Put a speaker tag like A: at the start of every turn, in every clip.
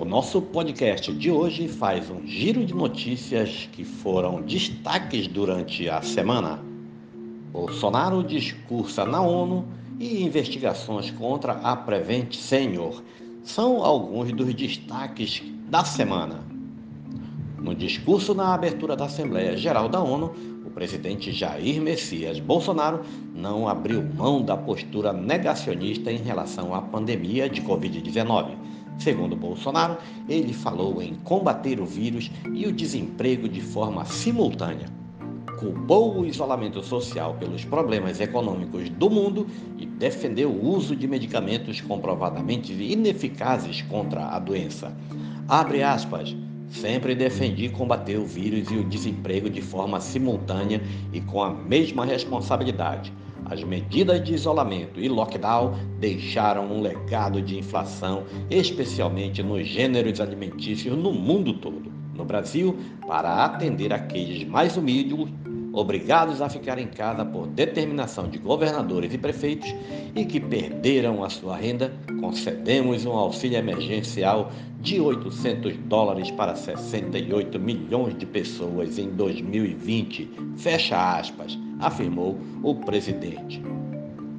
A: O nosso podcast de hoje faz um giro de notícias que foram destaques durante a semana. Bolsonaro discursa na ONU e investigações contra a Prevent Senior são alguns dos destaques da semana. No discurso na abertura da Assembleia Geral da ONU, o presidente Jair Messias Bolsonaro não abriu mão da postura negacionista em relação à pandemia de Covid-19 Segundo Bolsonaro, ele falou em combater o vírus e o desemprego de forma simultânea. Culpou o isolamento social pelos problemas econômicos do mundo e defendeu o uso de medicamentos comprovadamente ineficazes contra a doença. Abre aspas. Sempre defendi combater o vírus e o desemprego de forma simultânea e com a mesma responsabilidade. As medidas de isolamento e lockdown deixaram um legado de inflação, especialmente nos gêneros alimentícios no mundo todo. No Brasil, para atender aqueles mais humildes, obrigados a ficar em casa por determinação de governadores e prefeitos e que perderam a sua renda, concedemos um auxílio emergencial de 800 dólares para 68 milhões de pessoas em 2020. Fecha aspas afirmou o presidente.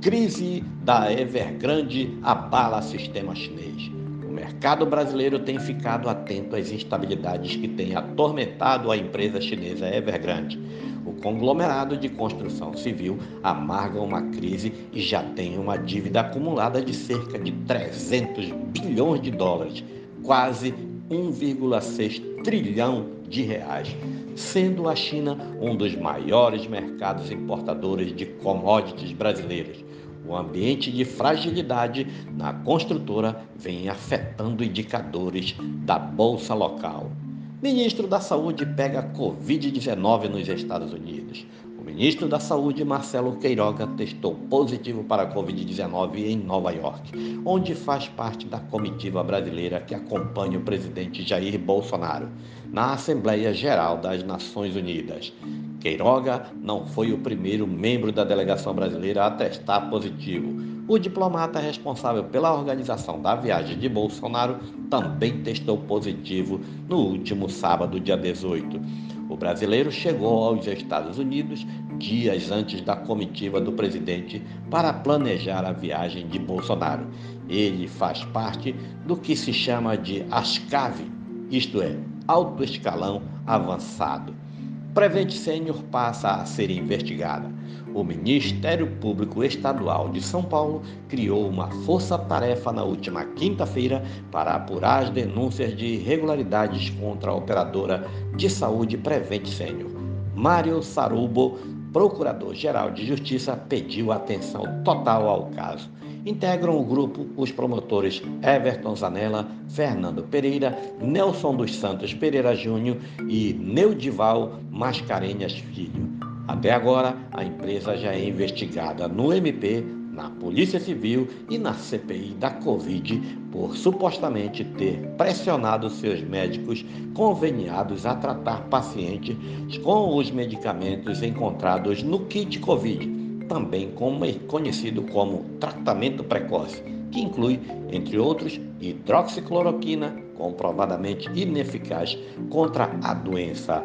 A: Crise da Evergrande abala sistema chinês. O mercado brasileiro tem ficado atento às instabilidades que têm atormentado a empresa chinesa Evergrande. O conglomerado de construção civil amarga uma crise e já tem uma dívida acumulada de cerca de 300 bilhões de dólares, quase 1,6 trilhão de reais, sendo a China um dos maiores mercados importadores de commodities brasileiros. O ambiente de fragilidade na construtora vem afetando indicadores da bolsa local. Ministro da Saúde pega Covid-19 nos Estados Unidos ministro da Saúde, Marcelo Queiroga, testou positivo para a Covid-19 em Nova York, onde faz parte da comitiva brasileira que acompanha o presidente Jair Bolsonaro na Assembleia Geral das Nações Unidas. Queiroga não foi o primeiro membro da delegação brasileira a testar positivo. O diplomata responsável pela organização da viagem de Bolsonaro também testou positivo no último sábado, dia 18. O brasileiro chegou aos Estados Unidos dias antes da comitiva do presidente para planejar a viagem de Bolsonaro. Ele faz parte do que se chama de ASCAV, isto é, alto escalão avançado. Prevent Sênior passa a ser investigada. O Ministério Público Estadual de São Paulo criou uma força-tarefa na última quinta-feira para apurar as denúncias de irregularidades contra a operadora de saúde Prevent Sênior. Mário Sarubo, Procurador-Geral de Justiça, pediu atenção total ao caso. Integram o grupo os promotores Everton Zanella, Fernando Pereira, Nelson dos Santos Pereira Júnior e Neudival Mascarenhas Filho. Até agora, a empresa já é investigada no MP, na Polícia Civil e na CPI da Covid por supostamente ter pressionado seus médicos conveniados a tratar pacientes com os medicamentos encontrados no kit Covid, também conhecido como tratamento precoce, que inclui, entre outros, hidroxicloroquina, comprovadamente ineficaz contra a doença.